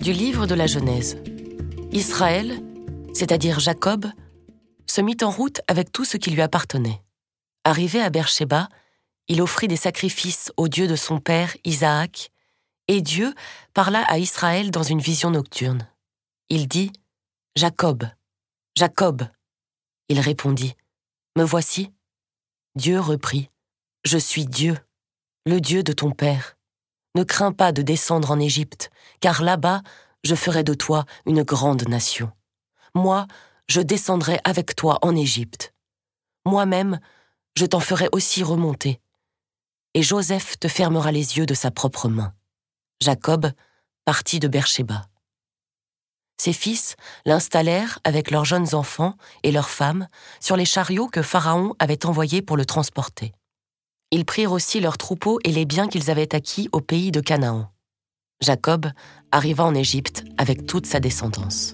Du livre de la Genèse. Israël, c'est-à-dire Jacob, se mit en route avec tout ce qui lui appartenait. Arrivé à Beersheba, il offrit des sacrifices au Dieu de son père Isaac, et Dieu parla à Israël dans une vision nocturne. Il dit Jacob, Jacob. Il répondit Me voici. Dieu reprit Je suis Dieu, le Dieu de ton père. Ne crains pas de descendre en Égypte, car là-bas, je ferai de toi une grande nation. Moi, je descendrai avec toi en Égypte. Moi-même, je t'en ferai aussi remonter. Et Joseph te fermera les yeux de sa propre main. Jacob partit de Beersheba. Ses fils l'installèrent avec leurs jeunes enfants et leurs femmes sur les chariots que Pharaon avait envoyés pour le transporter. Ils prirent aussi leurs troupeaux et les biens qu'ils avaient acquis au pays de Canaan. Jacob arriva en Égypte avec toute sa descendance.